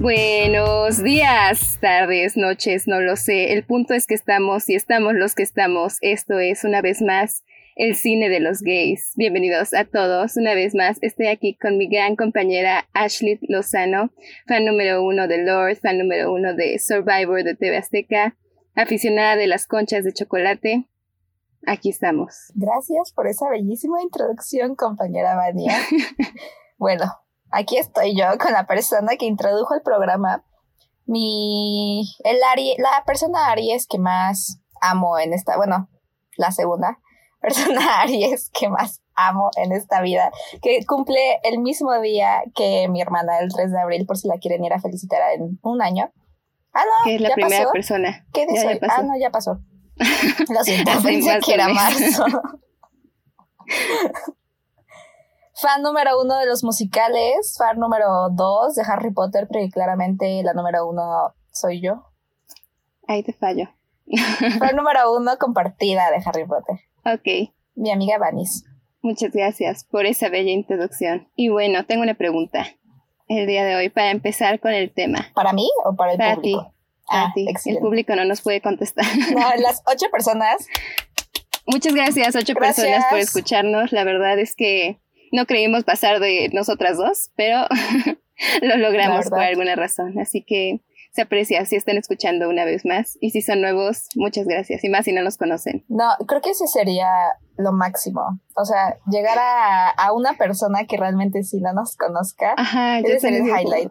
Buenos días, tardes, noches, no lo sé. El punto es que estamos y estamos los que estamos. Esto es una vez más el cine de los gays. Bienvenidos a todos. Una vez más estoy aquí con mi gran compañera Ashley Lozano, fan número uno de Lord, fan número uno de Survivor de TV Azteca, aficionada de las conchas de chocolate. Aquí estamos. Gracias por esa bellísima introducción, compañera Vania. bueno, aquí estoy yo con la persona que introdujo el programa. Mi, el Ari, la persona Aries que más amo en esta, bueno, la segunda persona Aries que más amo en esta vida, que cumple el mismo día que mi hermana, el 3 de abril, por si la quieren ir a felicitar en un año. Ah, no, que es la primera persona. ¿Qué dice? Ah, no, ya pasó. Lo siento, pensé que era marzo. fan número uno de los musicales, fan número dos de Harry Potter, porque claramente la número uno soy yo. Ahí te fallo. fan número uno compartida de Harry Potter. Ok. Mi amiga Vanis. Muchas gracias por esa bella introducción. Y bueno, tengo una pregunta el día de hoy para empezar con el tema. ¿Para mí o para el público? Ti. Ah, ti. El público no nos puede contestar. No, las ocho personas. Muchas gracias, ocho personas por escucharnos. La verdad es que no creímos pasar de nosotras dos, pero lo logramos por alguna razón. Así que se aprecia si están escuchando una vez más. Y si son nuevos, muchas gracias. Y más si no nos conocen. No, creo que ese sería lo máximo. O sea, llegar a, una persona que realmente sí no nos conozca. Ajá, ese sería el highlight.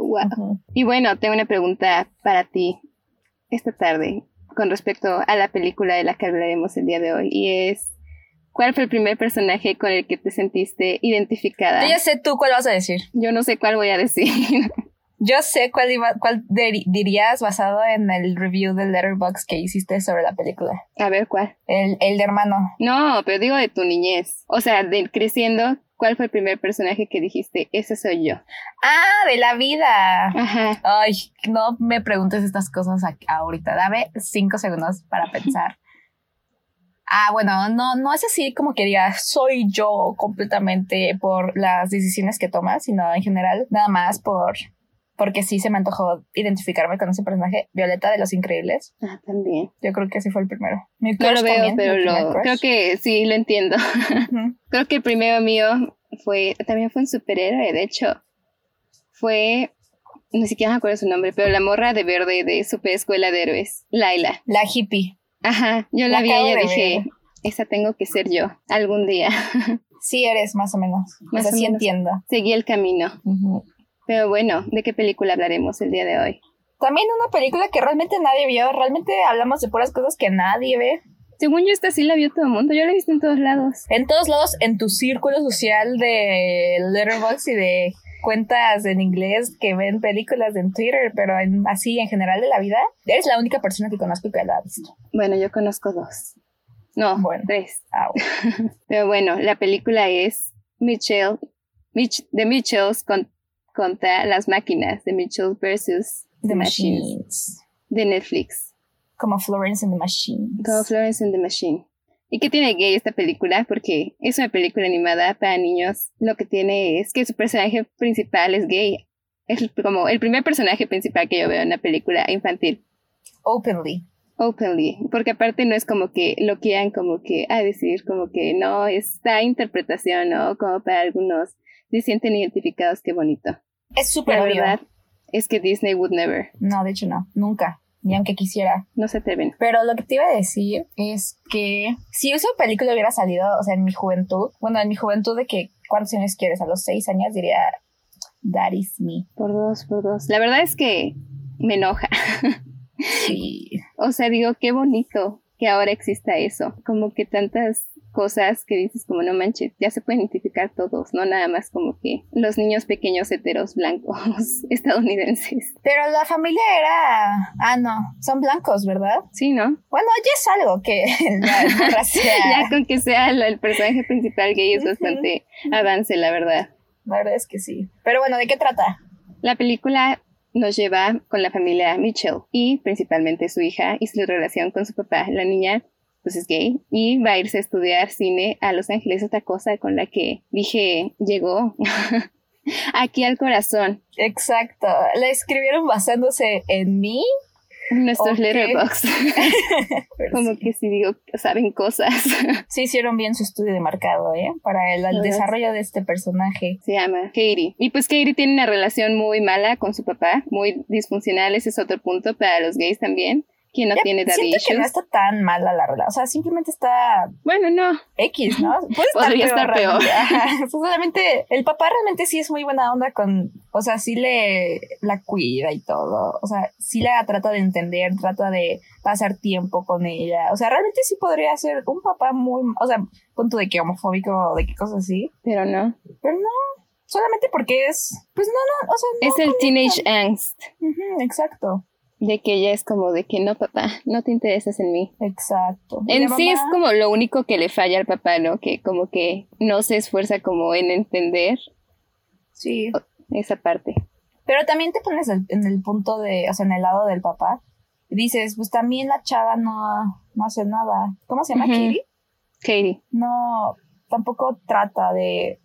Y bueno, tengo una pregunta para ti esta tarde con respecto a la película de la que hablaremos el día de hoy. Y es, ¿cuál fue el primer personaje con el que te sentiste identificada? Yo ya sé tú cuál vas a decir. Yo no sé cuál voy a decir. Yo sé cuál, cuál dirías basado en el review del Letterboxd que hiciste sobre la película. A ver, ¿cuál? El, el de hermano. No, pero digo de tu niñez. O sea, de creciendo, ¿Cuál fue el primer personaje que dijiste? Ese soy yo. Ah, de la vida. Ajá. Ay, no me preguntes estas cosas ahorita. Dame cinco segundos para pensar. Ah, bueno, no, no es así como que diga soy yo completamente por las decisiones que tomas, sino en general nada más por porque sí se me antojó identificarme con ese personaje, Violeta de los Increíbles. Ah, también. Yo creo que ese fue el primero. no lo veo, pero lo, creo que sí lo entiendo. creo que el primero mío fue, también fue un superhéroe, de hecho, fue, ni siquiera me acuerdo su nombre, pero la morra de verde de Super Escuela de Héroes, Laila. La hippie. Ajá, yo la, vi y dije, esa tengo que ser yo, algún día. sí eres, más o menos. Más o sí entiendo. Seguí el camino. Pero bueno, ¿de qué película hablaremos el día de hoy? También una película que realmente nadie vio. Realmente hablamos de puras cosas que nadie ve. Según yo, esta sí la vio todo el mundo. Yo la he visto en todos lados. En todos lados, en tu círculo social de Letterboxd y de cuentas en inglés que ven películas en Twitter, pero así en general de la vida, eres la única persona que conozco que la ha visto. Bueno, yo conozco dos. No, bueno. tres. Ah, pero bueno, la película es Mitchell, Mitch, The Mitchells con contra las máquinas de Mitchell versus The, Machines. de Netflix. Como Florence and the Machine. Como Florence and the Machine. ¿Y qué tiene gay esta película? Porque es una película animada para niños. Lo que tiene es que su personaje principal es gay. Es como el primer personaje principal que yo veo en una película infantil. Openly. Openly. Porque aparte no es como que lo quieran como que a decir como que no, esta interpretación, ¿no? Como para algunos se sienten identificados, qué bonito. Es súper verdad es que Disney would never. No, de hecho no, nunca. Ni aunque quisiera. No se atreven. Pero lo que te iba a decir es que si esa película hubiera salido, o sea, en mi juventud, bueno, en mi juventud de que, ¿cuántos años quieres? A los seis años diría, that is me. Por dos, por dos. La verdad es que me enoja. Sí. o sea, digo, qué bonito que ahora exista eso. Como que tantas cosas que dices como no manches, ya se pueden identificar todos, no nada más como que los niños pequeños heteros blancos estadounidenses. Pero la familia era, ah no, son blancos, ¿verdad? Sí, ¿no? Bueno, ya es algo que la ya con que sea el, personaje principal gay es bastante avance, la verdad. La verdad es que sí. Pero bueno, ¿de qué trata? La película nos lleva con la familia Mitchell y principalmente su hija y su relación con su papá. La niña pues es gay y va a irse a estudiar cine a Los Ángeles, otra cosa con la que dije llegó. Aquí al corazón. Exacto. La escribieron basándose en mí. Nuestros letterbox. Como sí. que si digo, saben cosas. Sí hicieron bien su estudio de mercado, ¿eh? Para el, el desarrollo de este personaje. Se llama Katie. Y pues Katie tiene una relación muy mala con su papá, muy disfuncional. Ese es otro punto para los gays también. Quien no Ya, tiene daddy Siento que no está tan mala la relación. O sea, simplemente está Bueno, no. X, ¿no? Puede estar Podría peor. estar peor. solamente el papá realmente sí es muy buena onda con, o sea, sí le la cuida y todo. O sea, sí la trata de entender, trata de pasar tiempo con ella. O sea, realmente sí podría ser un papá muy, o sea, punto de que homofóbico o de qué cosas así. Pero no. Pero no, solamente porque es, pues no, no, o sea, no es el teenage angst. Exacto, De que ella es como de que no, papá, no te interesas en mí. exacto. En sí es como lo único que le falla al papá, ¿no? Que como que no se esfuerza como en entender Sí. esa parte. Pero también te pones en el punto de, o sea, en el lado del papá. Y dices, pues también la chava no, no hace nada. ¿Cómo se llama? Katie. Katie. No, tampoco trata de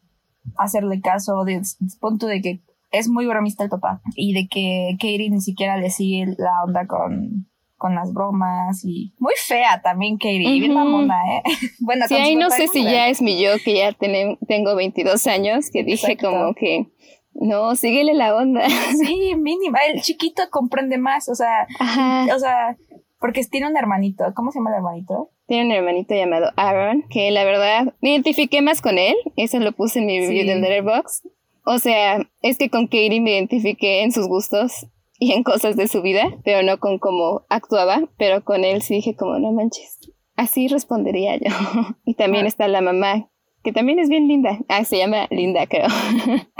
hacerle caso, de, de punto de que es muy bromista el papá. Y de que Katie ni siquiera le sigue la onda con, con las bromas. Y muy fea también Katie, bien Ujú. mamona, ¿eh? bueno, Sí, ahí no sé si ya es mi yo, que ya tenem- tengo 22 años, que dije Exacto. como que, no, síguele la onda. Sí, mínima. El chiquito comprende más, o sea, Ajá. o sea, porque tiene un hermanito. ¿Cómo se llama el hermanito? Tiene un hermanito llamado Aaron, que la verdad me identifiqué más con él. Eso lo puse en mi review Sí. del Letterboxd. O sea, es que con Katie me identifiqué en sus gustos y en cosas de su vida, pero no con cómo actuaba. Pero con él sí dije como, no manches, así respondería yo. y también Ah. está la mamá, que también es bien linda. Ah, se llama Linda, creo.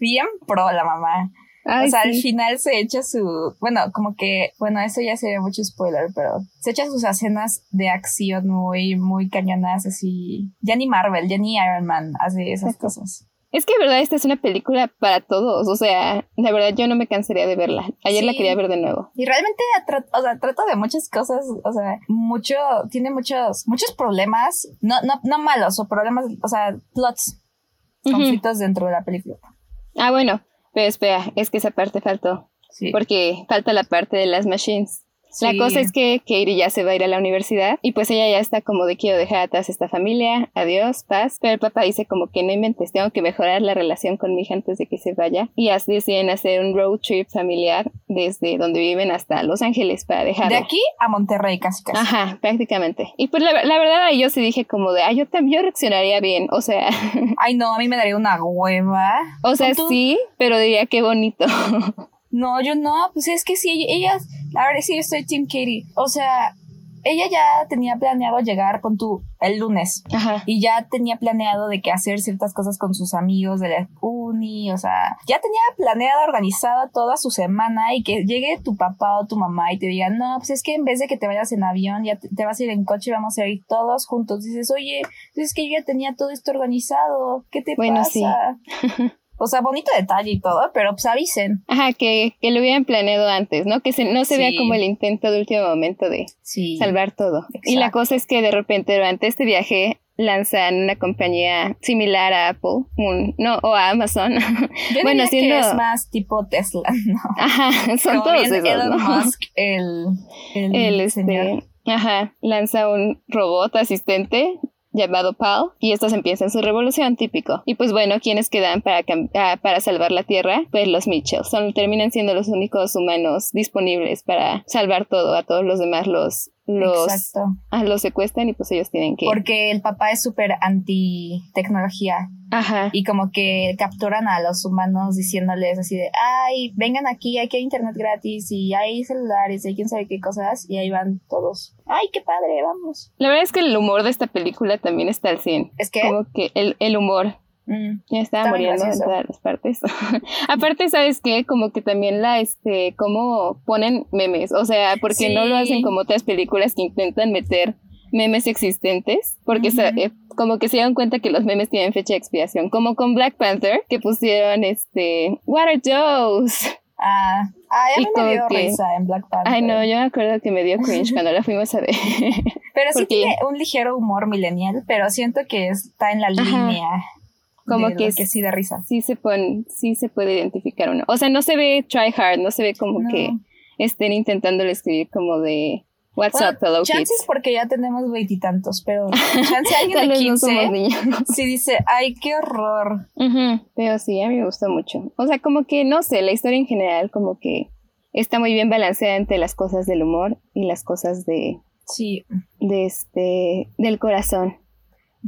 Bien pro la mamá. Ay, o sea, sí. al final se echa su. Bueno, como que. Bueno, eso ya sería mucho spoiler, pero se echa sus escenas de acción muy, muy cañonas, así. Ya ni Marvel, ya ni Iron Man hace esas Exacto. cosas. Es que de verdad esta es una película para todos. O sea, la verdad yo no me cansaría de verla. Ayer la quería ver de nuevo. Y realmente o sea, trata de muchas cosas, o sea, mucho, tiene muchos, muchos problemas, no, no, no malos, o problemas, o sea, plots, conflictos dentro de la película. Ah, bueno, pero espera, es que esa parte faltó. Sí. porque falta la parte de las machines. La cosa es que Katie ya se va a ir a la universidad y pues ella ya está como de quiero dejar atrás esta familia, adiós, paz. Pero el papá dice como que no inventes, tengo que mejorar la relación con mi hija antes de que se vaya. Y así deciden hacer un road trip familiar desde donde viven hasta Los Ángeles para dejarlo. De aquí a Monterrey, casi casi. Ajá, prácticamente. Y pues la, la verdad ahí yo sí dije como de, ah, yo también reaccionaría bien, o sea, Ay, no, a mí me daría una hueva. o sea, sí, pero diría qué bonito. No, yo no, pues es que sí, ella, la verdad sí, yo estoy Team Katie. O sea, ella ya tenía planeado llegar con tu el lunes Ajá. y ya tenía planeado de que hacer ciertas cosas con sus amigos de la uni, o sea, ya tenía planeada, organizada toda su semana y que llegue tu papá o tu mamá y te digan, no, pues es que en vez de que te vayas en avión, ya te, te vas a ir en coche y vamos a ir todos juntos. Dices, oye, pues es que yo ya tenía todo esto organizado, ¿qué te Bueno, pasa? sí. o sea, bonito detalle y todo, pero pues avisen. Ajá, que, que lo hubieran planeado antes, ¿no? Que se, no se vea como el intento de último momento de Sí. salvar todo. Y la Exacto. cosa es que de repente durante este viaje lanzan una compañía similar a Apple, un, no, o a Amazon. Yo Bueno, diría siendo- que es más tipo Tesla, ¿no? Ajá, son Como todos esos, Elon ¿no? Musk, el, el, El señor. este, ajá, lanza un robot asistente llamado Pal y estos empiezan su revolución típico. Y pues bueno, ¿quiénes quedan para, ah, para salvar la Tierra? Pues los Mitchell. Son, terminan siendo los únicos humanos disponibles para salvar todo. A todos los demás los, los, Exacto. ah, los secuestran y pues ellos tienen que... Porque el papá es súper anti tecnología Ajá. y como que capturan a los humanos diciéndoles así de, ay, vengan aquí, aquí hay internet gratis y hay celulares y hay quién sabe qué cosas y ahí van todos. Ay, qué padre, vamos. La verdad es que el humor de esta película también está al 100. Es que... Como que el, el humor mm, Ya estaba muriendo en todas las partes. Aparte, ¿sabes qué? Como que también la, este, cómo ponen memes. O sea, porque no lo hacen como otras películas que intentan meter memes existentes. Porque eh, como que se dieron cuenta que los memes tienen fecha de expiración. Como con Black Panther, que pusieron, este, What are those? ah, ay, a mí como me dio que- risa en Black Panther. Ay, no, yo me acuerdo que me dio cringe cuando la fuimos a ver. Pero sí porque- tiene un ligero humor millennial, pero siento que está en la Ajá. línea. Como que, sí da risa. sí se pone, sí se puede identificar uno. O sea, no se ve try hard, no se ve como No. que estén intentando escribir como de What's Bueno, up, fellow chances kids. porque ya tenemos veintitantos, pero chance alguien de vez no 15 somos niños. sí dice, ay, qué horror. Pero sí, a mí me gustó mucho. O sea, como que, no sé, la historia en general como que está muy bien balanceada entre las cosas del humor y las cosas de, Sí. de este, del corazón.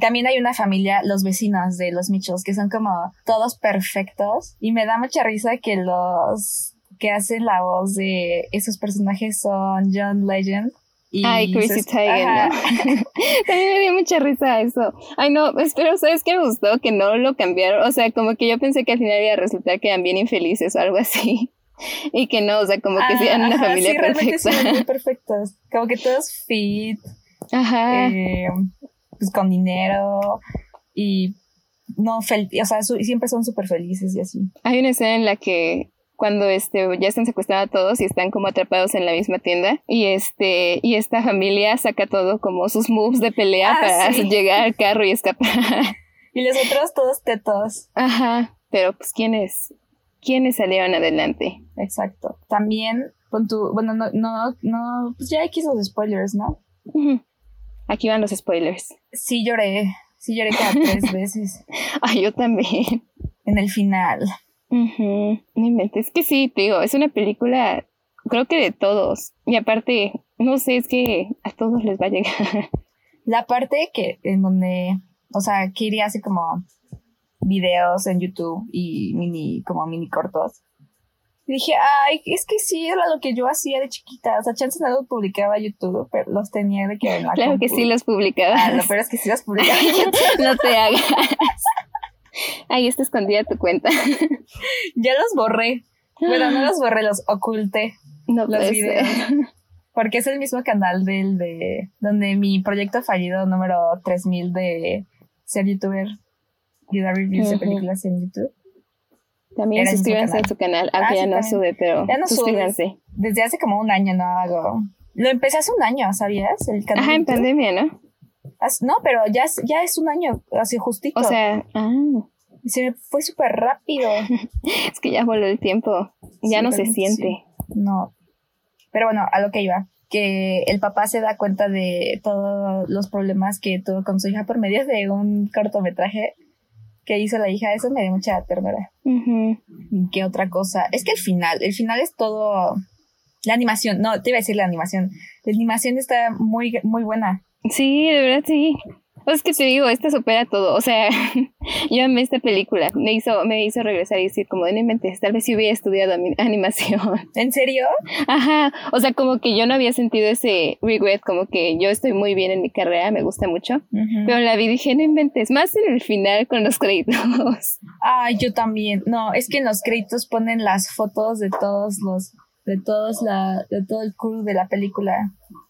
También hay una familia, los vecinos de los Mitchells, que son como todos perfectos. Y me da mucha risa que los que hacen la voz de esos personajes son John Legend. Y Ay, Chrissy sus- Teigen. También me dio mucha risa eso. Ay, no, pero ¿sabes qué me gustó? Que no lo cambiaron. O sea, como que yo pensé que al final iba a resultar que eran bien infelices o algo así. Y que no, o sea, como que sí eran una Ajá, familia sí, sí perfecta. muy perfectos. Como que todos fit, Ajá. eh, pues con dinero y no fel o sea, siempre son súper felices y así. Hay una escena en la que cuando este ya están secuestrados todos y están como atrapados en la misma tienda y este y esta familia saca todo como sus moves de pelea Ah, para sí. llegar al carro y escapar. Y los otros todos tetos. Ajá, pero pues quiénes quiénes salieron adelante. Exacto. También con tu, bueno, no, no, no, pues ya hay los spoilers, ¿no? Ujú. Aquí van los spoilers. Sí lloré, sí lloré cada tres veces Ay, yo también. en el final. No inventes. Es que sí, te digo, es una película, creo que de todos. Y aparte, no sé, es que a todos les va a llegar. La parte que, en donde, o sea, Kiri hace como videos en YouTube y mini, como mini cortos. Y dije, ay, es que sí, era lo que yo hacía de chiquita. O sea, chances no los publicaba YouTube, pero los tenía de que en la Claro que sí los publicaba. Ah, lo peor es que sí los publicaba no te hagas. Ahí está escondida tu cuenta. Ya los borré. Bueno, no los borré, los oculté. No Los videos. ser. Porque es el mismo canal del de donde mi proyecto fallido número 3000 de ser youtuber y dar reviews de películas en YouTube. También suscríbanse a su canal, aunque Ah, ya sí, no sube, pero Ya no sube. suscríbanse. Desde hace como un año no hago. Lo empecé hace un año, ¿sabías? El canal. Ajá, en pandemia, ¿no? No, pero ya es, ya es un año, así justito. O sea, ah, se me fue súper rápido. es que ya voló el tiempo. Ya Sí, no se siente. No. Pero bueno, a lo que iba. Que el papá se da cuenta de todos los problemas que tuvo con su hija por medio de un cortometraje que hizo la hija. Eso me dio mucha ternura. ¿Y ¿Qué otra cosa? Es que el final, el final es todo. La animación, no, te iba a decir la animación. La animación está muy, muy buena. Sí, de verdad sí. O es que te digo, esta supera todo. O sea, yo amé esta película. Me hizo, me hizo regresar y decir, como de no inventes, tal vez si hubiera estudiado animación. ¿En serio? Ajá. O sea, como que yo no había sentido ese regret, como que yo estoy muy bien en mi carrera, me gusta mucho. Pero la vi dije, no inventes, más en el final con los créditos. Ay, yo también. No, es que en los créditos ponen las fotos de todos los, de todos la, de todo el crew de la película,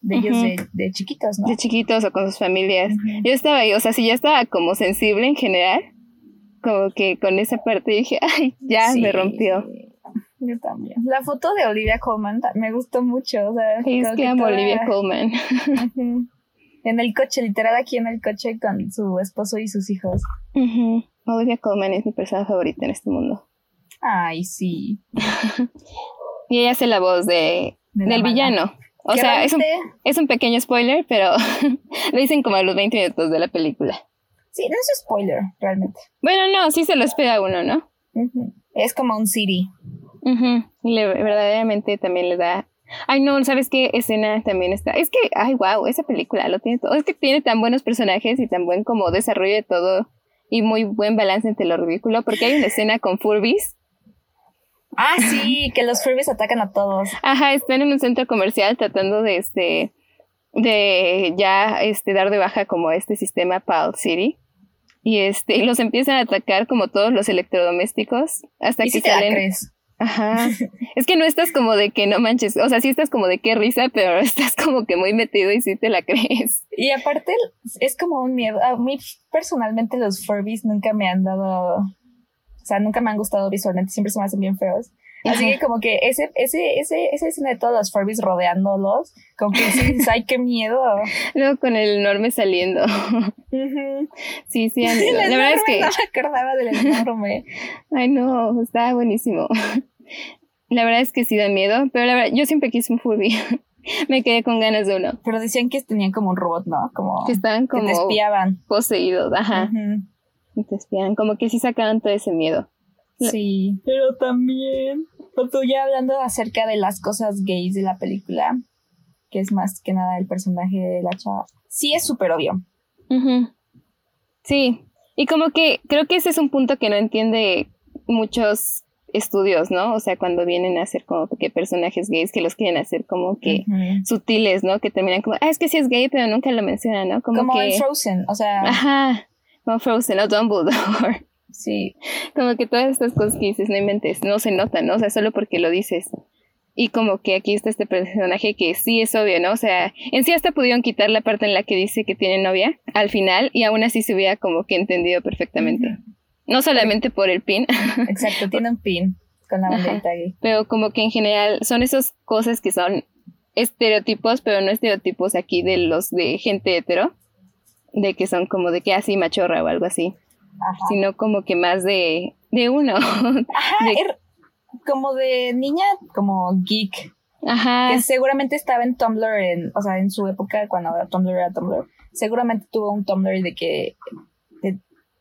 de ellos de, de chiquitos, ¿no? de chiquitos o con sus familias. Yo estaba ahí, o sea, si ya estaba como sensible en general, como que con esa parte dije, ay, ya Sí. me rompió. Yo también. La foto de Olivia Colman me gustó mucho. O sea, Es que amo a toda- Olivia Colman. En el coche, literal aquí en el coche con su esposo y sus hijos. Olivia Colman es mi persona favorita en este mundo. Ay, sí. Y ella hace la voz de, del mala. villano. O sea, es un, es un pequeño spoiler, pero lo dicen como a los 20 minutos de la película. Sí, no es spoiler, realmente. Bueno, no, sí se lo espera uno, ¿no? Es como un Siri. Ujú. Y le, verdaderamente también le da. Ay, no, ¿sabes qué escena también está? Es que, ay, wow, esa película lo tiene todo. Es que tiene tan buenos personajes y tan buen como desarrollo de todo y muy buen balance entre lo ridículo, porque hay una escena con Furbies. Ah, sí, que los Furbies atacan a todos. Ajá, están en un centro comercial tratando de este de ya este dar de baja como este sistema PAL City. Y este, y los empiezan a atacar como todos los electrodomésticos hasta Y que si te la salen. crees. Ajá. Es que no estás como de que no manches, o sea, sí estás como de qué risa, pero estás como que muy metido y sí te la crees. Y aparte es como un miedo. A mí personalmente los Furbies nunca me han dado, o sea, nunca me han gustado visualmente, siempre se me hacen bien feos. Así que como que ese, ese, ese, ese escena de todos los Furbies rodeándolos, como que sí, ay, qué miedo. Luego con el enorme saliendo. Sí, sí, la verdad es que... No me acordaba del enorme. ay, no, estaba buenísimo. La verdad es que sí da miedo, pero la verdad, yo siempre quise un Furby. me quedé con ganas de uno. Pero decían que tenían como un robot, ¿no? Como que estaban como que te espiaban. poseídos, ajá. Y te espiaban, como que sí sacaban todo ese miedo. Sí, pero también, tú ya hablando acerca de las cosas gays de la película, que es más que nada el personaje de la chava, sí es súper obvio. Sí, y como que creo que ese es un punto que no entiende muchos estudios, ¿no? O sea, cuando vienen a hacer como que personajes gays que los quieren hacer como que sutiles, ¿no? Que terminan como, ah, es que sí es gay, pero nunca lo mencionan, ¿no? Como, como en Frozen, o sea. Ajá, como Frozen o Dumbledore. Sí. Como que todas estas cosas que dices, no inventes, no se notan, ¿no? O sea, solo porque lo dices. Y como que aquí está este personaje que sí es obvio, ¿no? O sea, en sí hasta pudieron quitar la parte en la que dice que tiene novia al final y aún así se hubiera como que entendido perfectamente. No solamente por el pin. Exacto, tiene un pin con la banderita gay. Pero como que en general son esas cosas que son estereotipos, pero no estereotipos aquí de los de gente hetero, de que son como de que así machorra o algo así, sino como que más de, de uno. Ajá, er, como de niña, como geek. Ajá. Que seguramente estaba en Tumblr, en, o sea, en su época, cuando Tumblr era Tumblr. Seguramente tuvo un Tumblr de que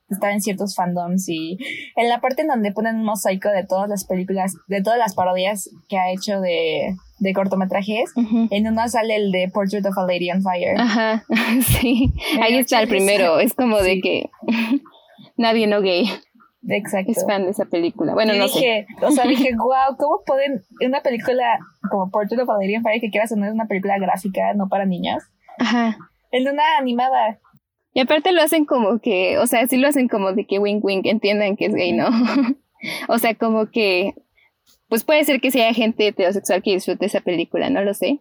estar en ciertos fandoms y en la parte en donde ponen un mosaico de todas las películas, de todas las parodias que ha hecho de, de cortometrajes, en una sale el de Portrait of a Lady on Fire. Ajá, sí, ahí está el primero, es como de que nadie no gay. Exacto. Es fan de esa película. Bueno, no dije, sé. O sea, dije, wow, ¿cómo pueden una película como Portrait of a Lady on Fire que quieras tener una película gráfica, no para niñas? Ajá. En una animada. Y aparte lo hacen como que, o sea, sí lo hacen como de que wink wink entiendan que es gay, ¿no? o sea, como que, pues puede ser que sea gente heterosexual que disfrute esa película, no lo sé.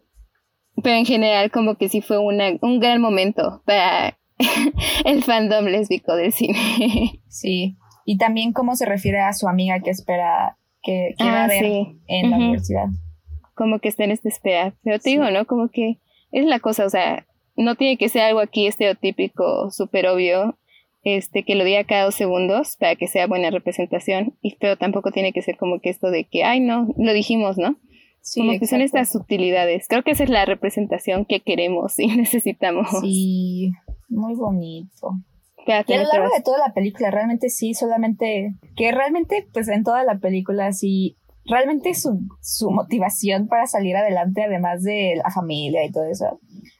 Pero en general como que sí fue una, un gran momento para el fandom lésbico del cine. sí, y también cómo se refiere a su amiga que espera que, que va a ah, ver en la universidad. Como que está en esta espera. Pero te digo, ¿no? Como que es la cosa, o sea, no tiene que ser algo aquí estereotípico, súper obvio, este, que lo diga cada dos segundos para que sea buena representación, y, pero tampoco tiene que ser como que esto de que, ay, no, lo dijimos, ¿no? Sí, como que son estas sutilidades. Creo que esa es la representación que queremos y necesitamos. Sí, muy bonito. y a lo largo de toda la película, realmente sí, solamente, que realmente, pues en toda la película sí, realmente su, su motivación para salir adelante, además de la familia y todo eso,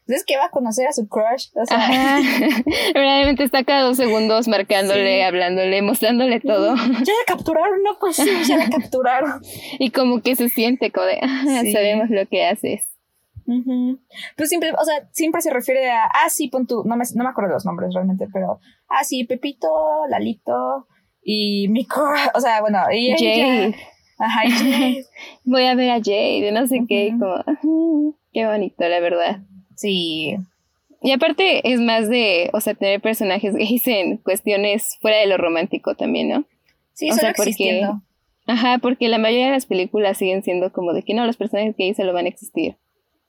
es que va a conocer a su crush. O sea, realmente está cada dos segundos marcándole, hablándole, mostrándole todo. Ya la capturaron, no pues sí, ya la capturaron. y como que se siente como de, ah, sabemos lo que haces. Pues siempre, o sea, siempre se refiere a, ah, sí, pon tu, no me, no me acuerdo los nombres realmente, pero, ah, sí, Pepito, Lalito y mi crush, o sea, bueno, y Jade. Ajá, Jade. Voy a ver a Jade, no sé qué, como, qué bonito, la verdad. Sí. Y aparte es más de, o sea, tener personajes gays en cuestiones fuera de lo romántico también, ¿no? Sí, o sea, porque, Ajá, porque la mayoría de las películas siguen siendo como de que no, los personajes gays solo van a existir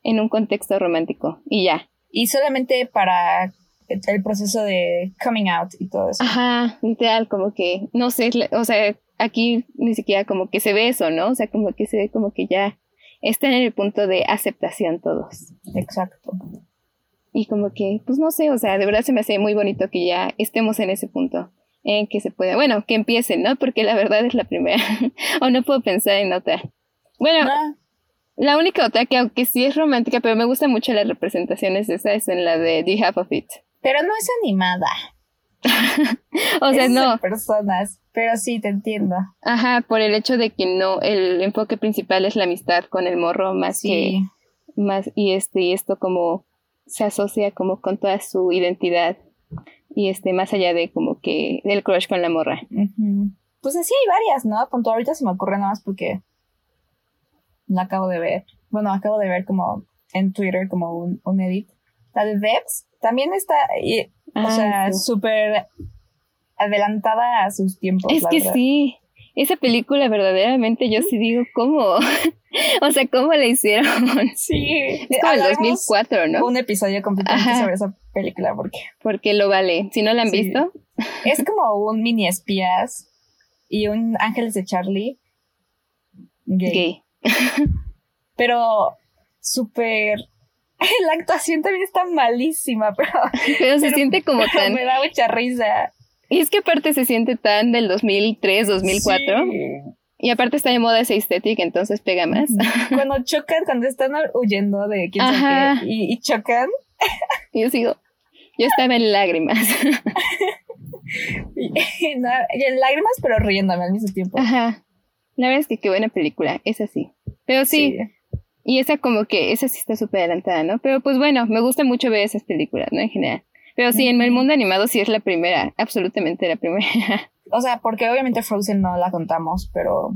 en un contexto romántico y ya. Y solamente para el proceso de coming out y todo eso. Ajá, literal, como que, no sé, o sea, aquí ni siquiera como que se ve eso, ¿no? O sea, como que se ve como que ya están en el punto de aceptación todos. Exacto. Y como que, pues no sé, o sea, de verdad se me hace muy bonito que ya estemos en ese punto, en que se pueda, bueno, que empiecen, ¿no? Porque la verdad es la primera, o no puedo pensar en otra. Bueno, la única otra que aunque sí es romántica, pero me gusta mucho las representaciones, esa es en la de The Half of It. Pero no es animada. o sea, no. personas, pero sí te entiendo. Ajá, por el hecho de que no, el enfoque principal es la amistad con el morro más que más y este y esto como se asocia como con toda su identidad y este más allá de como que del crush con la morra. Pues así hay varias, ¿no? Punto ahorita se me ocurre nada más porque la acabo de ver. Bueno, acabo de ver como en Twitter como un, un edit. La de Debs también está o sea, súper adelantada a sus tiempos. Es que sí. esa película verdaderamente yo sí digo, ¿cómo? o sea, ¿cómo la hicieron? Sí. Es como el 2004, ¿no? Un episodio completamente sobre esa película, porque... Porque lo vale. Si no la han visto. Es como un mini espías y un Ángeles de Charlie gay. pero súper... La actuación también está malísima, pero... Pero se siente como tan... Me da mucha risa. Y es que aparte se siente tan del 2003, 2004. Y aparte está de moda esa estética, entonces pega más. Cuando chocan, cuando están huyendo de quién sabe qué, y, chocan. Yo sigo, yo estaba en lágrimas. y, en lágrimas, pero riéndome al mismo tiempo. Ajá. La verdad es que qué buena película, es así. Pero sí, y esa como que, esa sí está súper adelantada, ¿no? Pero pues bueno, me gusta mucho ver esas películas, ¿no? En general. Pero sí, en el mundo animado sí es la primera, absolutamente la primera. O sea, porque obviamente Frozen no la contamos, pero...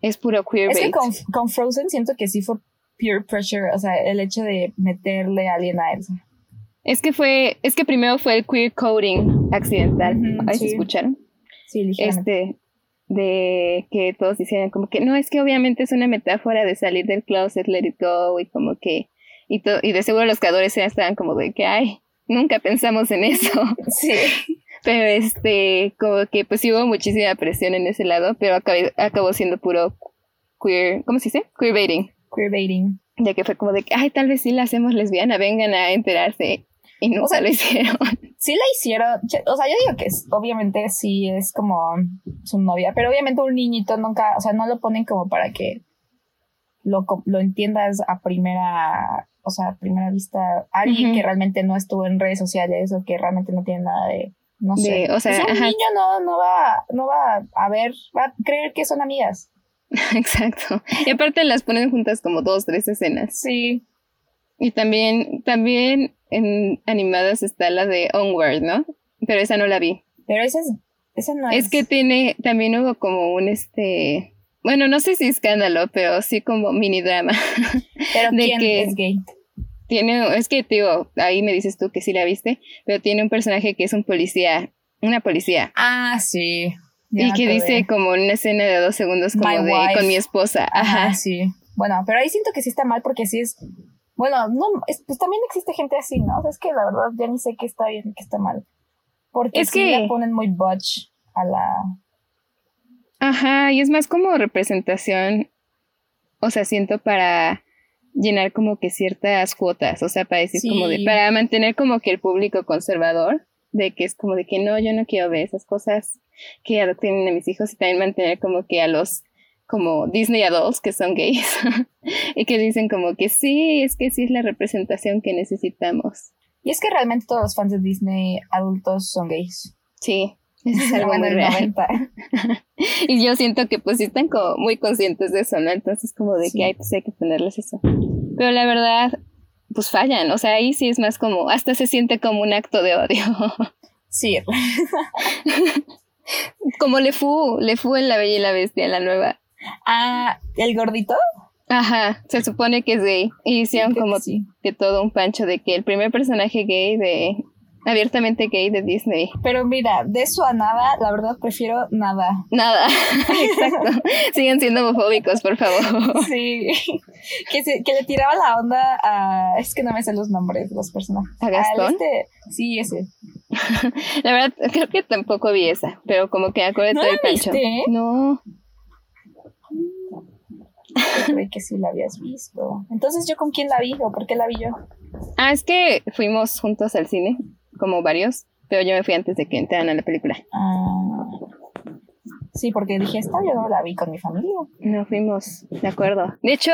Es puro queer Es que con, Frozen siento que sí fue pure pressure, o sea, el hecho de meterle a alguien a Elsa. Es que fue, es que primero fue el queer coding accidental. Ahí se escucharon. Sí, ligeramente. Este, de que todos decían como que no, es que obviamente es una metáfora de salir del closet, let it go, y como que, y, y de seguro los creadores ya estaban como de que, ay, nunca pensamos en eso. Sí. Pero este, como que pues hubo muchísima presión en ese lado, pero acabó, siendo puro queer, ¿cómo se dice? Queerbaiting. Queerbaiting. Ya que fue como de que, ay, tal vez sí la hacemos lesbiana, vengan a enterarse. Y nunca o sea, lo hicieron. Sí la hicieron. O sea, yo digo que obviamente sí es como su novia, pero obviamente un niñito nunca, o sea, no lo ponen como para que lo, lo entiendas a primera o sea, a primera vista, alguien que realmente no estuvo en redes sociales o que realmente no tiene nada de, no sé. O sea, un niño no, no, va, no va a ver, va a creer que son amigas. Exacto. Y aparte las ponen juntas como dos, tres escenas. Sí. Y también, también en animadas está la de Onward, ¿no? Pero esa no la vi. Pero esa es, esa no es. Es que tiene, también hubo como un este, bueno, no sé si escándalo, pero sí como mini drama. Pero de ¿quién que, es gay? Tiene, es que digo, ahí me dices tú que sí la viste, pero tiene un personaje que es un policía, una policía. Ah, sí. y que dice como una escena de dos segundos como de con mi esposa. Ajá. sí. Bueno, pero ahí siento que sí está mal porque sí es, bueno, no, pues también existe gente así, ¿no? O sea, es que la verdad ya ni sé qué está bien y qué está mal. Porque es que le ponen muy butch a la... Ajá, y es más como representación, o sea, siento para llenar como que ciertas cuotas, o sea, para decir como de, para mantener como que el público conservador, de que es como de que no, yo no quiero ver esas cosas que adopten a mis hijos y también mantener como que a los como Disney adults que son gays y que dicen como que sí, es que sí es la representación que necesitamos. Y es que realmente todos los fans de Disney adultos son gays. Sí, es algo muy real. y yo siento que pues están como muy conscientes de eso, ¿no? Entonces como de que hay, pues hay que ponerles eso. Pero la verdad, pues fallan, o sea, ahí sí es más como, hasta se siente como un acto de odio. Sí. como Le Fu, Le Fu en La Bella y la Bestia, la nueva. Ah, ¿el gordito? Ajá, se supone que es gay. Y hicieron como que todo un pancho de que el primer personaje gay de abiertamente gay de Disney. Pero mira, de eso a nada, la verdad prefiero nada. Nada, exacto. Siguen siendo homofóbicos, por favor. Sí, que, que le tiraba la onda a... Es que no me sé los nombres de los personajes. ¿A Gastón? Este, sí, ese. la verdad, creo que tampoco vi esa, pero como que acuerdo ¿No todo el pancho. No. Yo creí que sí la habías visto. Entonces, ¿yo con quién la vi o por qué la vi yo? Ah, es que fuimos juntos al cine como varios, pero yo me fui antes de que entraran a la película. Ah, sí, porque dije, esta yo no la vi con mi familia. No fuimos, de acuerdo. De hecho,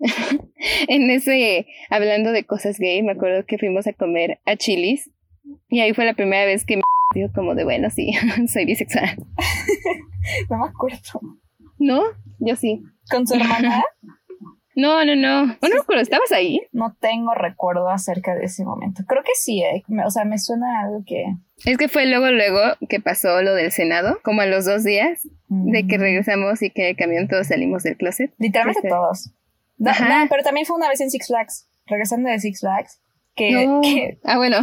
en ese, hablando de cosas gay, me acuerdo que fuimos a comer a Chili's y ahí fue la primera vez que me dijo como de, bueno, sí, soy bisexual. no me acuerdo. ¿No? Yo sí. ¿Con su hermana? No, no, no. No, no ¿estabas ahí? No tengo recuerdo acerca de ese momento. Creo que sí, eh. o sea, me suena algo que... Es que fue luego, luego que pasó lo del Senado, como a los dos días de que mm. regresamos y que el camión todos salimos del closet. Literalmente este, todos. No, pero también fue una vez en Six Flags, regresando de Six Flags, que... ah, bueno.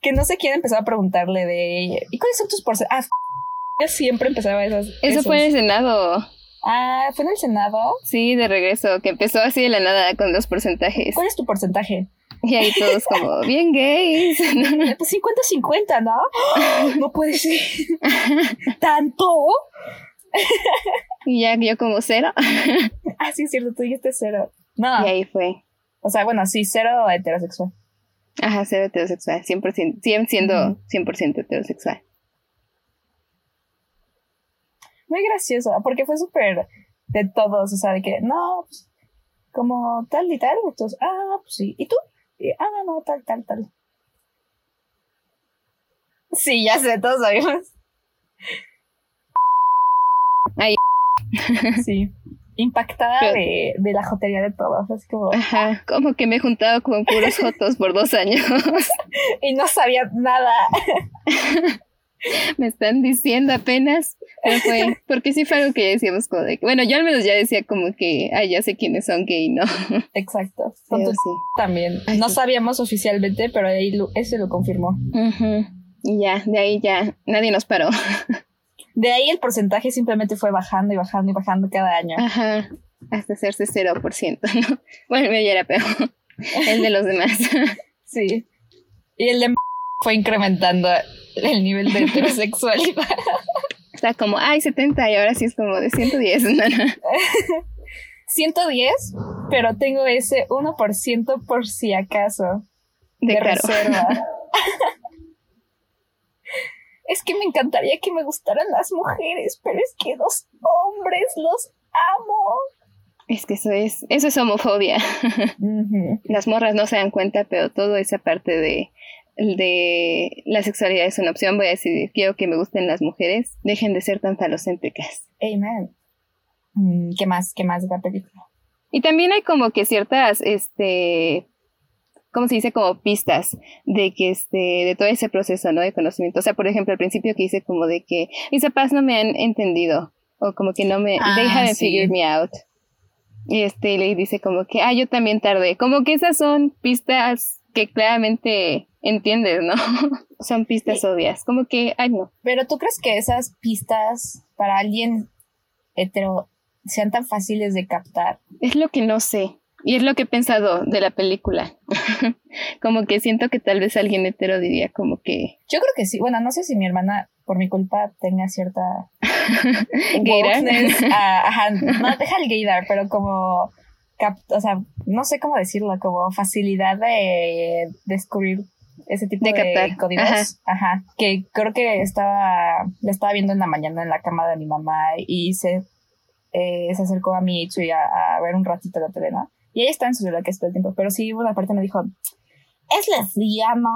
Que no sé quién empezó a preguntarle de... ¿Y cuáles son tus porcentajes? Ah, siempre empezaba esas. Eso fue en el Senado. Ah, ¿fue en el Senado? Sí, de regreso, que empezó así de la nada con los porcentajes. ¿Cuál es tu porcentaje? Y ahí todos como, bien gays. Pues 50-50, ¿no? No puede ser. ¿Tanto? Y ya yo como cero. Ah, sí, es cierto, tú dijiste cero. No. Y ahí fue. O sea, bueno, sí, cero heterosexual. Ajá, cero heterosexual, 100%, 100 siendo 100% heterosexual. Muy gracioso, porque fue súper de todos, o sea, de que, no, pues, como tal y tal, entonces, ah, pues sí, ¿y tú? Y, ah, no, tal, tal, tal. Sí, ya sé, todos sabemos. Ay. Sí. Impactada de, de la jotería de todos. Es como. Ajá, como que me he juntado con puros jotos por dos años. y no sabía nada. me están diciendo apenas. Pero fue, porque sí fue algo que decíamos como de bueno, yo al menos ya decía como que, ay, ya sé quiénes son gay, ¿no? Exacto. Pero sí. También. no sabíamos oficialmente, pero ahí lo, ese lo confirmó. Y ya, de ahí ya nadie nos paró. De ahí el porcentaje simplemente fue bajando y bajando y bajando cada año. Ajá, hasta hacerse 0%, ¿no? Bueno, ya era peor. El de los demás. Sí. Y el de fue incrementando el nivel de heterosexualidad. Está como, ay, 70 y ahora sí es como de 110. 110, pero tengo ese 1% por si acaso. De, reserva. es que me encantaría que me gustaran las mujeres, pero es que los hombres los amo. Es que eso es, eso es homofobia. Las morras no se dan cuenta, pero toda esa parte de, de la sexualidad es una opción. Voy a decir, quiero que me gusten las mujeres, dejen de ser tan falocéntricas. Amen. Mm, ¿Qué más? ¿Qué más de la película? Y también hay como que ciertas, este, ¿cómo se dice? Como pistas de que este, de todo ese proceso, ¿no? De conocimiento. O sea, por ejemplo, al principio que hice como de que mis papás no me han entendido o como que no me, deja de figure me out. Y este, le dice como que, ah, yo también tardé. Como que esas son pistas que claramente entiendes, ¿no? son pistas obvias. Como que, ay, no. Pero tú crees que esas pistas para alguien hetero sean tan fáciles de captar? Es lo que no sé. Y es lo que he pensado de la película. como que siento que tal vez alguien hetero diría como que... Yo creo que sí. Bueno, no sé si mi hermana, por mi culpa, tenga cierta... gaydar. ajá, no, deja el gaydar, pero como... o sea, no sé cómo decirlo, como facilidad de descubrir ese tipo de, códigos. Ajá. Que creo que estaba, la estaba viendo en la mañana en la cama de mi mamá y se, eh, se acercó a mi y a, a, ver un ratito la tele, ¿no? Y ella está en su celular que todo el tiempo. Pero sí, una parte me dijo, ¿es lesbiana?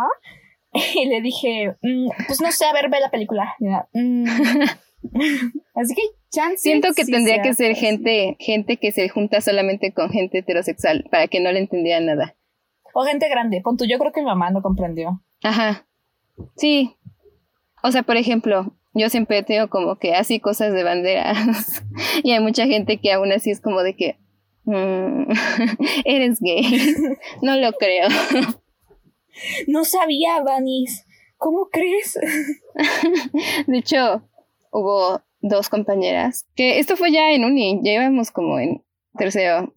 Y le dije, mm, pues no sé, a ver, ve la película. Mm". Así que chance. Siento que tendría que ser gente, gente que se junta solamente con gente heterosexual para que no le entendiera nada. O gente grande. Punto, yo creo que mi mamá no comprendió. Ajá. Sí. O sea, por ejemplo, yo siempre tengo como que así cosas de banderas. y hay mucha gente que aún así es como de que, Mm, eres gay. no lo creo. No sabía, Vanis. ¿Cómo crees? de hecho, hubo dos compañeras que esto fue ya en uni, ya íbamos como en tercero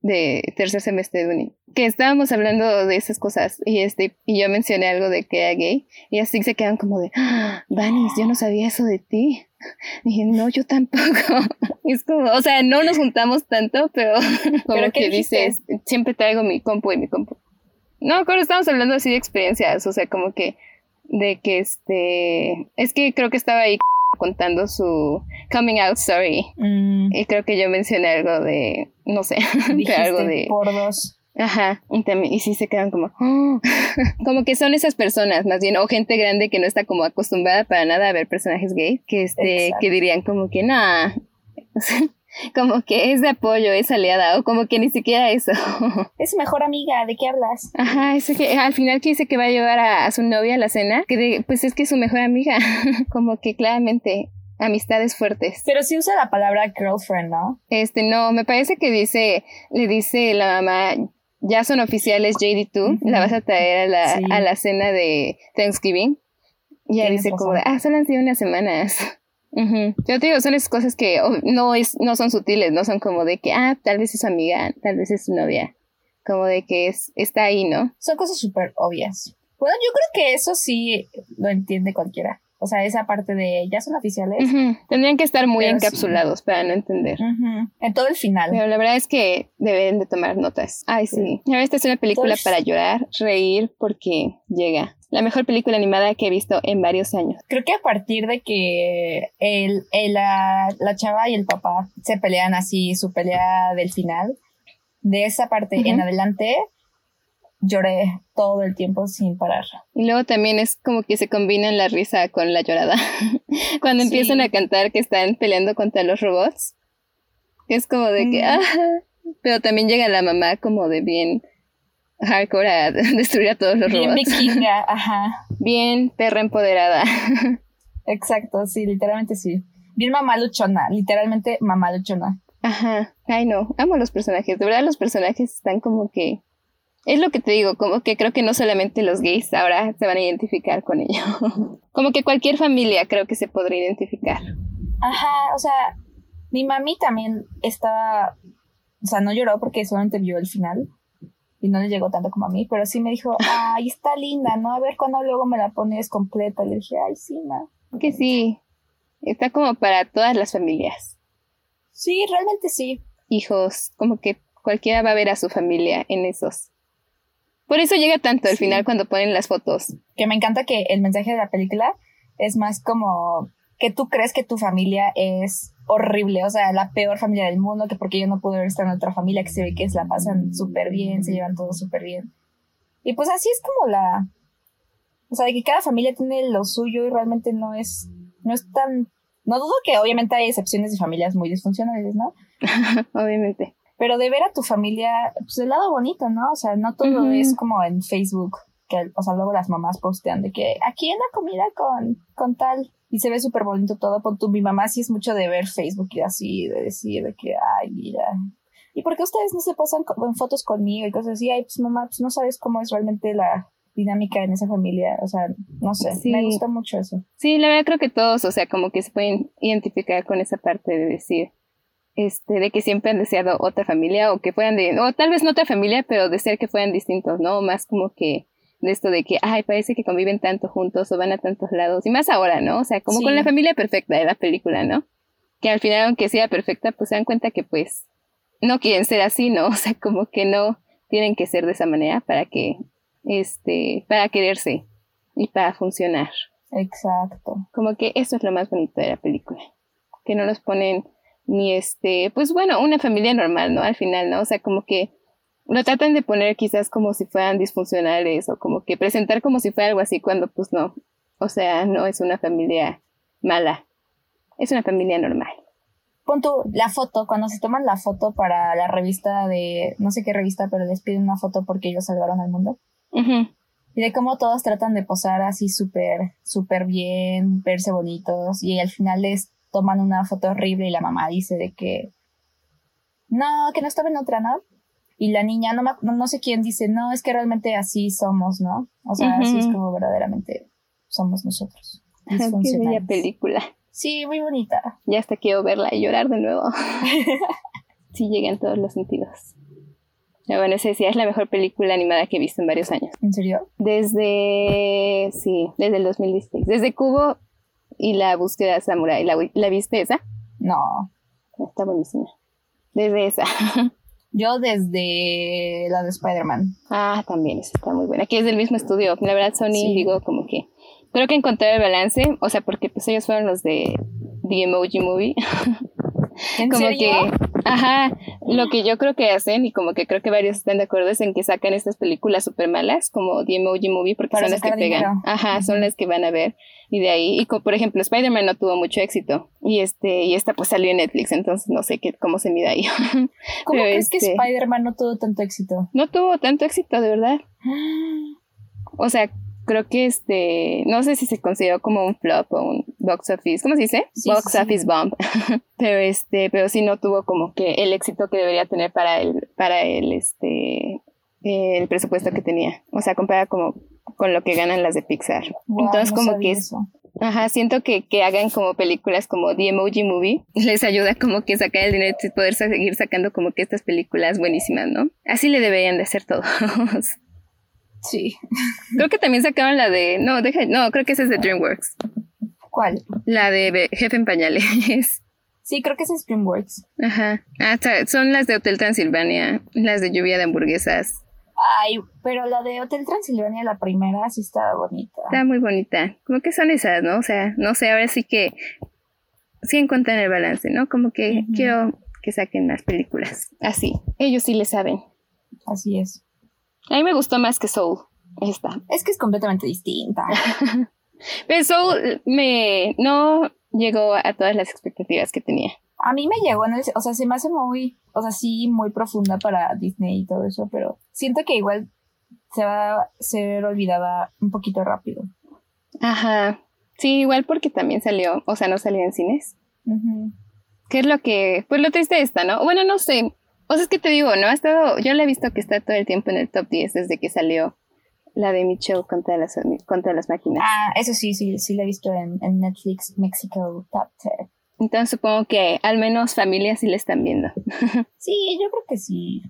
de tercer semestre de uni, que estábamos hablando de esas cosas y este y yo mencioné algo de que era gay y así se quedan como de, ah, Vanis, yo no sabía eso de ti. dije, no, yo tampoco. es como, o sea, no nos juntamos tanto, pero como que dices, siempre traigo mi compu y mi compu. No, cuando estamos hablando así de experiencias, o sea, como que de que este, es que creo que estaba ahí contando su coming out story. Mm. Y creo que yo mencioné algo de, no sé, algo de... Por dos. Ajá, y también, y sí se quedan como, oh". como que son esas personas, más bien, o gente grande que no está como acostumbrada para nada a ver personajes gay, que este, que dirían como que nada, como que es de apoyo, es aliada, o como que ni siquiera eso. Es mejor amiga, ¿de qué hablas? Ajá, eso que al final que dice que va a llevar a, su novia a la cena, que pues es que es su mejor amiga, como que claramente amistades fuertes. Pero sí usa la palabra girlfriend, ¿no? Este, no, me parece que dice, le dice la mamá, ya son oficiales JD2, la vas a traer a la, a la cena de Thanksgiving. Y ya dice como, ah, solo han sido unas semanas. Yo te digo, son esas cosas que oh, no, es, no son sutiles, no son como de que, ah, tal vez es su amiga, tal vez es su novia. Como de que es, está ahí, ¿no? Son cosas súper obvias. Bueno, yo creo que eso sí lo entiende cualquiera. O sea, esa parte de ya son oficiales. Tendrían que estar muy encapsulados para no entender. En todo el final. Pero la verdad es que deben de tomar notas. Ay, sí. Esta es una película para llorar, reír, porque llega. La mejor película animada que he visto en varios años. Creo que a partir de que el, la, la, chava y el papá se pelean así, su pelea del final, de esa parte en adelante, lloré todo el tiempo sin parar. Y luego también es como que se combina la risa con la llorada. Cuando empiezan a cantar que están peleando contra los robots. Es como de que, ah, pero también llega la mamá como de bien hardcore a destruir a todos los robots. Bien vikinga, ajá. Bien perra empoderada. Exacto, sí, literalmente sí. Bien mamá luchona, literalmente mamá luchona. Ajá, ay no, amo los personajes, de verdad los personajes están como que es lo que te digo, como que creo que no solamente los gays ahora se van a identificar con ello. como que cualquier familia creo que se podría identificar. Ajá, o sea, mi mami también estaba, o sea, no lloró porque solamente vio el final y no le llegó tanto como a mí, pero sí me dijo, ay, está linda, ¿no? A ver cuándo luego me la pones completa. Le dije, ay, sí, ma. Que sí, está como para todas las familias. Sí, realmente sí. Hijos, como que cualquiera va a ver a su familia en esos por eso llega tanto al final cuando ponen las fotos. Que me encanta que el mensaje de la película es más como que tú crees que tu familia es horrible, o sea, la peor familia del mundo, que porque yo no pude estar en otra familia que se ve que se la pasan súper bien, se llevan todos súper bien. Y pues así es como la... O sea, de que cada familia tiene lo suyo y realmente no es, no es tan... No dudo que obviamente hay excepciones de familias muy disfuncionales, ¿no? obviamente pero de ver a tu familia, pues del lado bonito, ¿no? O sea, no todo es como en Facebook, que, o sea, luego las mamás postean de que aquí en la comida con, con tal, y se ve súper bonito todo, con tu, mi mamá sí es mucho de ver Facebook y así, de decir de que, ay, mira, ¿y por qué ustedes no se posan con, fotos conmigo y cosas así? Ay, pues mamá, pues no sabes cómo es realmente la dinámica en esa familia, o sea, no sé, me gusta mucho eso. Sí, la verdad creo que todos, o sea, como que se pueden identificar con esa parte de decir, este, de que siempre han deseado otra familia o que fueran de, o tal vez no otra familia, pero de ser que fueran distintos, ¿no? Más como que de esto de que, ay, parece que conviven tanto juntos o van a tantos lados, y más ahora, ¿no? O sea, como con la familia perfecta de la película, ¿no? Que al final, aunque sea perfecta, pues se dan cuenta que pues no quieren ser así, ¿no? O sea, como que no tienen que ser de esa manera para que, este, para quererse y para funcionar. Exacto. Como que eso es lo más bonito de la película, que no los ponen ni este, pues bueno, una familia normal, ¿no? Al final, ¿no? O sea, como que lo tratan de poner quizás como si fueran disfuncionales o como que presentar como si fuera algo así cuando pues no. O sea, no es una familia mala, es una familia normal. Pon tú la foto, cuando se toman la foto para la revista de, no sé qué revista, pero les piden una foto porque ellos salvaron al mundo. Y de cómo todos tratan de posar así súper, súper bien, verse bonitos y al final es toman una foto horrible y la mamá dice de que no, que no estaba en otra, ¿no? Y la niña, no, no, sé quién dice, no, es que realmente así somos, ¿no? O sea, así es como verdaderamente somos nosotros. Qué bella película. Sí, muy bonita. Ya hasta quiero verla y llorar de nuevo. sí, llega en todos los sentidos. bueno, esa es la mejor película animada que he visto en varios años. ¿En serio? Desde, sí, desde el 2016. Desde Cubo y la búsqueda de Samurai. ¿La, ¿La viste esa? No. Está buenísima. Desde esa. Yo desde la de Spider-Man. Ah, también, esa está muy buena. Que es del mismo estudio. La verdad, Sony, digo, como que creo que encontré el balance. O sea, porque pues ellos fueron los de The Emoji Movie. ¿En como que Ajá, lo que yo creo que hacen, y como que creo que varios están de acuerdo, es en que sacan estas películas súper malas, como The Emoji Movie, porque son las que pegan. Ajá, son las que van a ver. Y de ahí, y como, por ejemplo, Spider-Man no tuvo mucho éxito. Y este, y esta pues salió en Netflix, entonces no sé qué, cómo se mide ahí. ¿Cómo crees que este Spider-Man no tuvo tanto éxito? No tuvo tanto éxito, de verdad. O sea, creo que este, no sé si se consideró como un flop o un box office, ¿cómo se dice? box office bomb. pero este, pero sí no tuvo como que el éxito que debería tener para el, para el, este, el presupuesto que tenía. O sea, comparada como con lo que ganan las de Pixar. Entonces como que es, Ajá, siento que, que hagan como películas como The Emoji Movie les ayuda como que sacar el dinero y poder seguir sacando como que estas películas buenísimas, ¿no? Así le deberían de hacer todos. Sí. Creo que también sacaron la de. No, deja, no, creo que esa es de DreamWorks. ¿Cuál? La de Jefe en Pañales. Sí, creo que es DreamWorks. Ajá. Ah, son las de Hotel Transilvania, las de Lluvia de Hamburguesas. Ay, pero la de Hotel Transilvania, la primera, sí estaba bonita. Está muy bonita. Como que son esas, ¿no? O sea, no sé, ahora sí que sí encuentran el balance, ¿no? Como que quiero que saquen las películas. Así. Ellos sí le saben. Así es. A mí me gustó más que Soul. Esta. Es que es completamente distinta. Pero Soul me no llegó a todas las expectativas que tenía. A mí me llegó en el, o sea, se me hace muy, o sea, sí, muy profunda para Disney y todo eso, pero siento que igual se va a ser olvidada un poquito rápido. Ajá. Sí, igual porque también salió, o sea, no salió en cines. ¿Qué es lo que, pues lo triste está, ¿no? Bueno, no sé, o sea, es que te digo, ¿no? Ha estado, yo la he visto que está todo el tiempo en el top 10 desde que salió la de Michelle contra las, contra las máquinas. Ah, eso sí, sí, sí la he visto en, Netflix Mexico Top 10. Entonces supongo que al menos familias sí la están viendo. sí, yo creo que sí.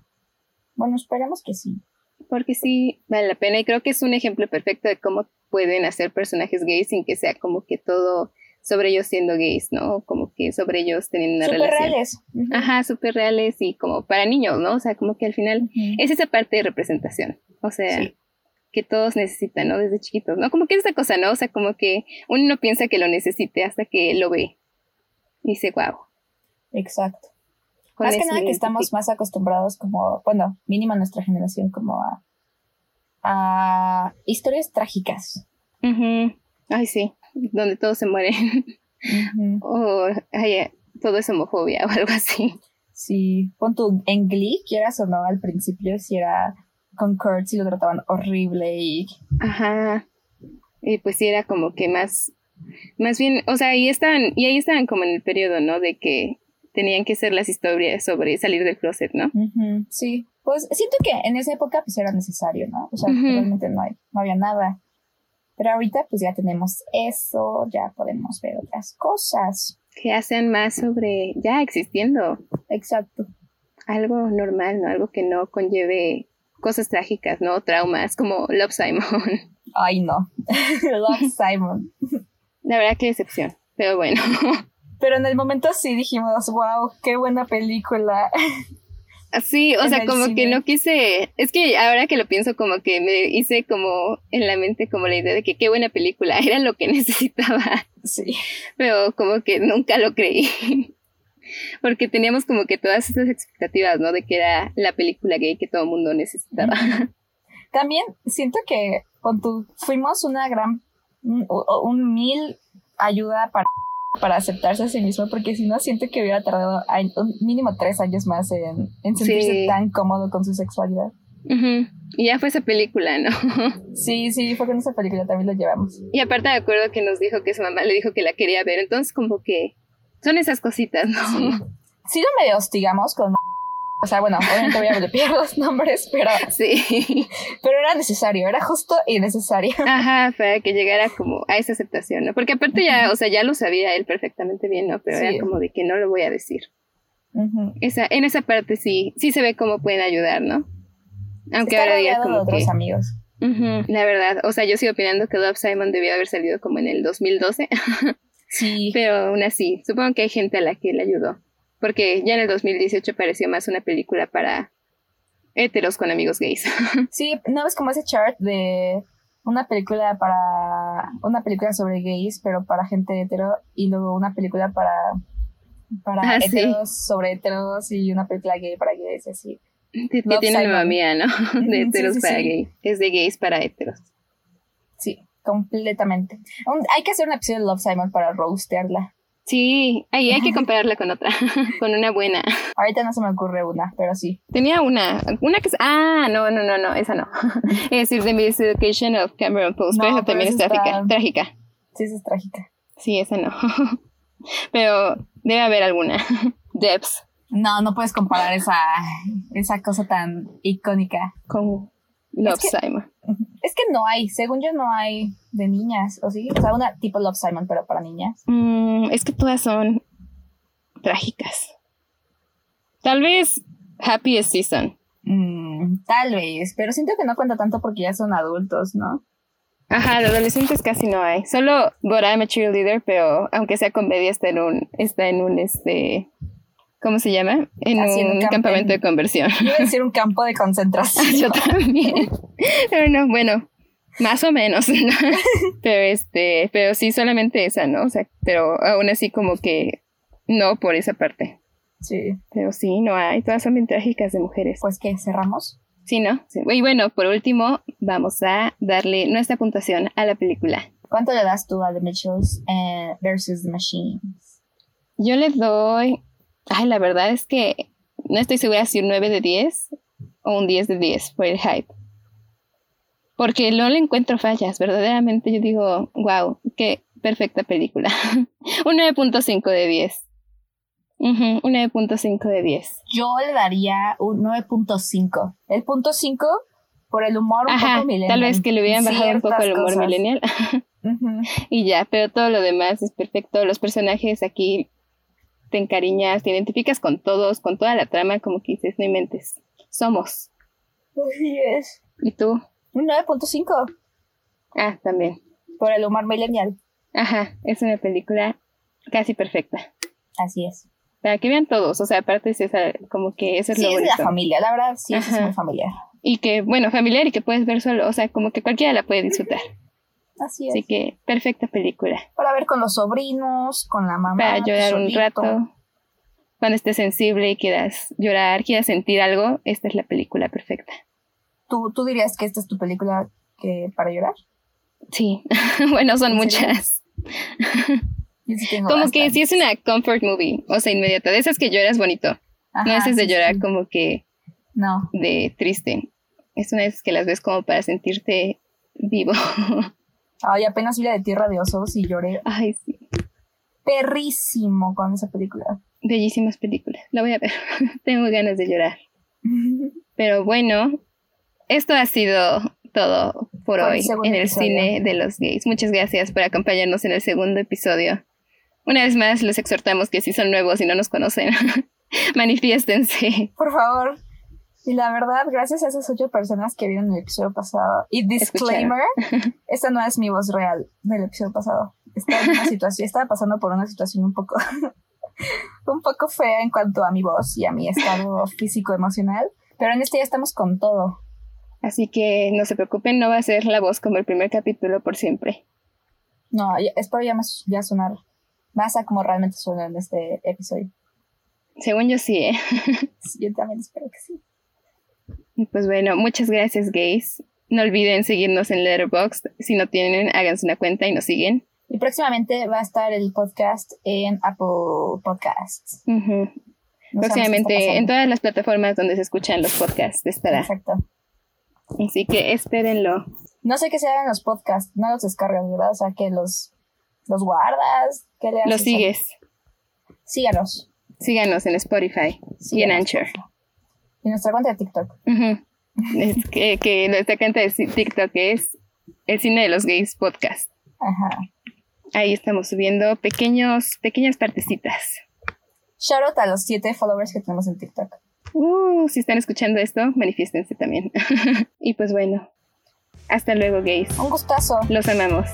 Bueno, esperamos que sí. Porque sí, vale la pena y creo que es un ejemplo perfecto de cómo pueden hacer personajes gays sin que sea como que todo sobre ellos siendo gays, ¿no? Como que sobre ellos teniendo una super relación. reales. Ajá, súper reales y como para niños, ¿no? O sea, como que al final es esa parte de representación. O sea, que todos necesitan, ¿no? Desde chiquitos, ¿no? Como que es esa cosa, ¿no? O sea, como que uno no piensa que lo necesite hasta que lo ve. Y dice, wow. Exacto. más que nada que estamos más acostumbrados como, bueno, mínima nuestra generación, como a, a historias trágicas. Ay, sí donde todos se mueren. o todo es homofobia o algo así. Sí, pon tu en Glee, quieras o no, al principio si era con Kurt, si lo trataban horrible y... Ajá. Y pues sí era como que más, más bien, o sea, ahí estaban, y ahí estaban como en el periodo, ¿no? De que tenían que ser las historias sobre salir del closet, ¿no? Sí, pues siento que en esa época pues era necesario, ¿no? O sea, realmente no, hay, no había nada. Pero ahorita pues ya tenemos eso, ya podemos ver otras cosas. Que hacen más sobre ya existiendo. Exacto. Algo normal, ¿no? Algo que no conlleve cosas trágicas, ¿no? Traumas, como Love Simon. Ay, no. Love Simon. La verdad, qué decepción. Pero bueno. Pero en el momento sí dijimos, wow, qué buena película. Sí, o sea, como que no quise, es que ahora que lo pienso como que me hice como en la mente como la idea de que qué buena película, era lo que necesitaba. Sí. Pero como que nunca lo creí. Porque teníamos como que todas estas expectativas, ¿no? De que era la película gay que todo el mundo necesitaba. También siento que con tu, fuimos una gran, un mil ayuda para para aceptarse a sí mismo, porque si no, siento que hubiera tardado un mínimo tres años más en, sentirse tan cómodo con su sexualidad. Y ya fue esa película, ¿no? sí, sí, fue con esa película, también lo llevamos. Y aparte me acuerdo que nos dijo que su mamá le dijo que la quería ver, entonces como que son esas cositas, ¿no? Sí, sí no medio hostigamos con o sea, bueno, obviamente voy a repetir los nombres, pero. Sí. Pero era necesario, era justo y necesario. Ajá, para que llegara como a esa aceptación, ¿no? Porque aparte ya, o sea, ya lo sabía él perfectamente bien, ¿no? Pero era como de que no lo voy a decir. esa, en esa parte sí, sí se ve cómo pueden ayudar, ¿no? Aunque ahora diga como. De otros amigos. la verdad, o sea, yo sigo opinando que Love Simon debió haber salido como en el 2012. sí. Pero aún así, supongo que hay gente a la que le ayudó. Porque ya en el 2018 pareció más una película para heteros con amigos gays. Sí, ¿no ves como ese chart de una película para una película sobre gays, pero para gente hetero y luego una película para para ah, heteros sobre heteros y una película gay para gays así. Que tiene una mía, ¿no? De heteros para gays. Es de gays para heteros. Sí, completamente. hay que hacer un episodio de Love Simon para roastearla. Sí, ahí hay que compararla con otra, con una buena. Ahorita no se me ocurre una, pero sí. Tenía una, una que... Ah, no, no, no, no, esa no. es decir, The Miseducation of Cameron Post, pero esa también es trágica, trágica. Sí, esa es trágica. Sí, esa no. pero debe haber alguna. Debs. No, no puedes comparar esa, esa cosa tan icónica. Con Love Simon. Es que no hay, según yo no hay de niñas, ¿o sí? O sea, una tipo Love Simon, pero para niñas. Mm, es que todas son trágicas. Tal vez Happiest Season. Mm, tal vez, pero siento que no cuenta tanto porque ya son adultos, ¿no? Ajá, de adolescentes casi no hay. Solo But I'm a Cheerleader, pero aunque sea comedia, está en un, está en un este ¿cómo se llama? En un, campamento de conversión. Iba a decir un campo de concentración. Yo también. Pero no, bueno, más o menos. pero este, pero sí solamente esa, ¿no? O sea, pero aún así como que no por esa parte. Sí. Pero sí, no hay, todas son bien trágicas de mujeres. Pues que cerramos. Sí, ¿no? Y bueno, por último, vamos a darle nuestra puntuación a la película. ¿Cuánto le das tú a The Mitchells eh, versus The Machines? Yo le doy. Ay, la verdad es que no estoy segura si un 9 de 10 o un 10 de 10 por el hype. Porque no le encuentro fallas, verdaderamente yo digo, wow, qué perfecta película. un 9.5 de 10 un 9.5 de 10. Yo le daría un 9.5. El punto 5 por el humor un poco millennial. Tal vez que le hubieran bajado un poco el humor millennial. Y ya, pero todo lo demás es perfecto. Los personajes aquí te encariñas, te identificas con todos, con toda la trama, como que dices, no inventes. Somos. Así es. ¿Y tú? Un 9.5. Ah, también. Por el humor millennial. Ajá, es una película casi perfecta. Así es. Para que vean todos, o sea, aparte es esa, como que eso es lo bonito. es de la familia, la verdad, sí, es muy familiar. Y que, bueno, familiar y que puedes ver solo, o sea, como que cualquiera la puede disfrutar. Así es. Así que, perfecta película. Para ver con los sobrinos, con la mamá. Para llorar un rato. Cuando estés sensible y quieras llorar, quieras sentir algo, esta es la película perfecta. ¿Tú, tú dirías que esta es tu película que para llorar? Sí, bueno, son muchas. como que si es una comfort movie, o sea, inmediata, de esas que lloras bonito. no es de llorar como que no. de triste. Es una esas que las ves como para sentirte vivo. Ay, apenas vi la de Tierra de Osos y lloré. Ay, sí. Perrísimo con esa película. Bellísimas películas. La voy a ver. Tengo ganas de llorar. Pero bueno, esto ha sido todo por, hoy en el cine de los gays. Muchas gracias por acompañarnos en el segundo episodio. Una vez más, los exhortamos que si son nuevos y no nos conocen, manifiéstense. Por favor. Y la verdad, gracias a esas ocho personas que vieron el episodio pasado. Y disclaimer, esta no es mi voz real del episodio pasado. Estaba, en una situación, estaba pasando por una situación un poco, un poco fea en cuanto a mi voz y a mi estado físico-emocional. Pero en este ya estamos con todo. Así que no se preocupen, no va a ser la voz como el primer capítulo por siempre. No, espero ya, ya sonar más a como realmente suena en este episodio. Según yo sí, ¿eh? yo también espero que sí. Y pues bueno, muchas gracias, gays. No olviden seguirnos en Letterboxd. Si no tienen, háganse una cuenta y nos siguen. Y próximamente va a estar el podcast en Apple Podcasts. Próximamente en todas las plataformas donde se escuchan los podcasts estará. Exacto. Así que espérenlo. No sé qué se hagan los podcasts, no los descargan, ¿verdad? O sea, que los ¿Los guardas? ¿Qué le Los sigues. Síganos. Síganos en Spotify y en Anchor. Y nuestra cuenta de TikTok. es que, que, nuestra cuenta de TikTok es el cine de los gays podcast. Ajá. Ahí estamos subiendo pequeños, pequeñas partecitas. Shout a los siete followers que tenemos en TikTok. Uh, si están escuchando esto, manifiéstense también. y pues bueno, hasta luego, gays. Un gustazo. Los amamos.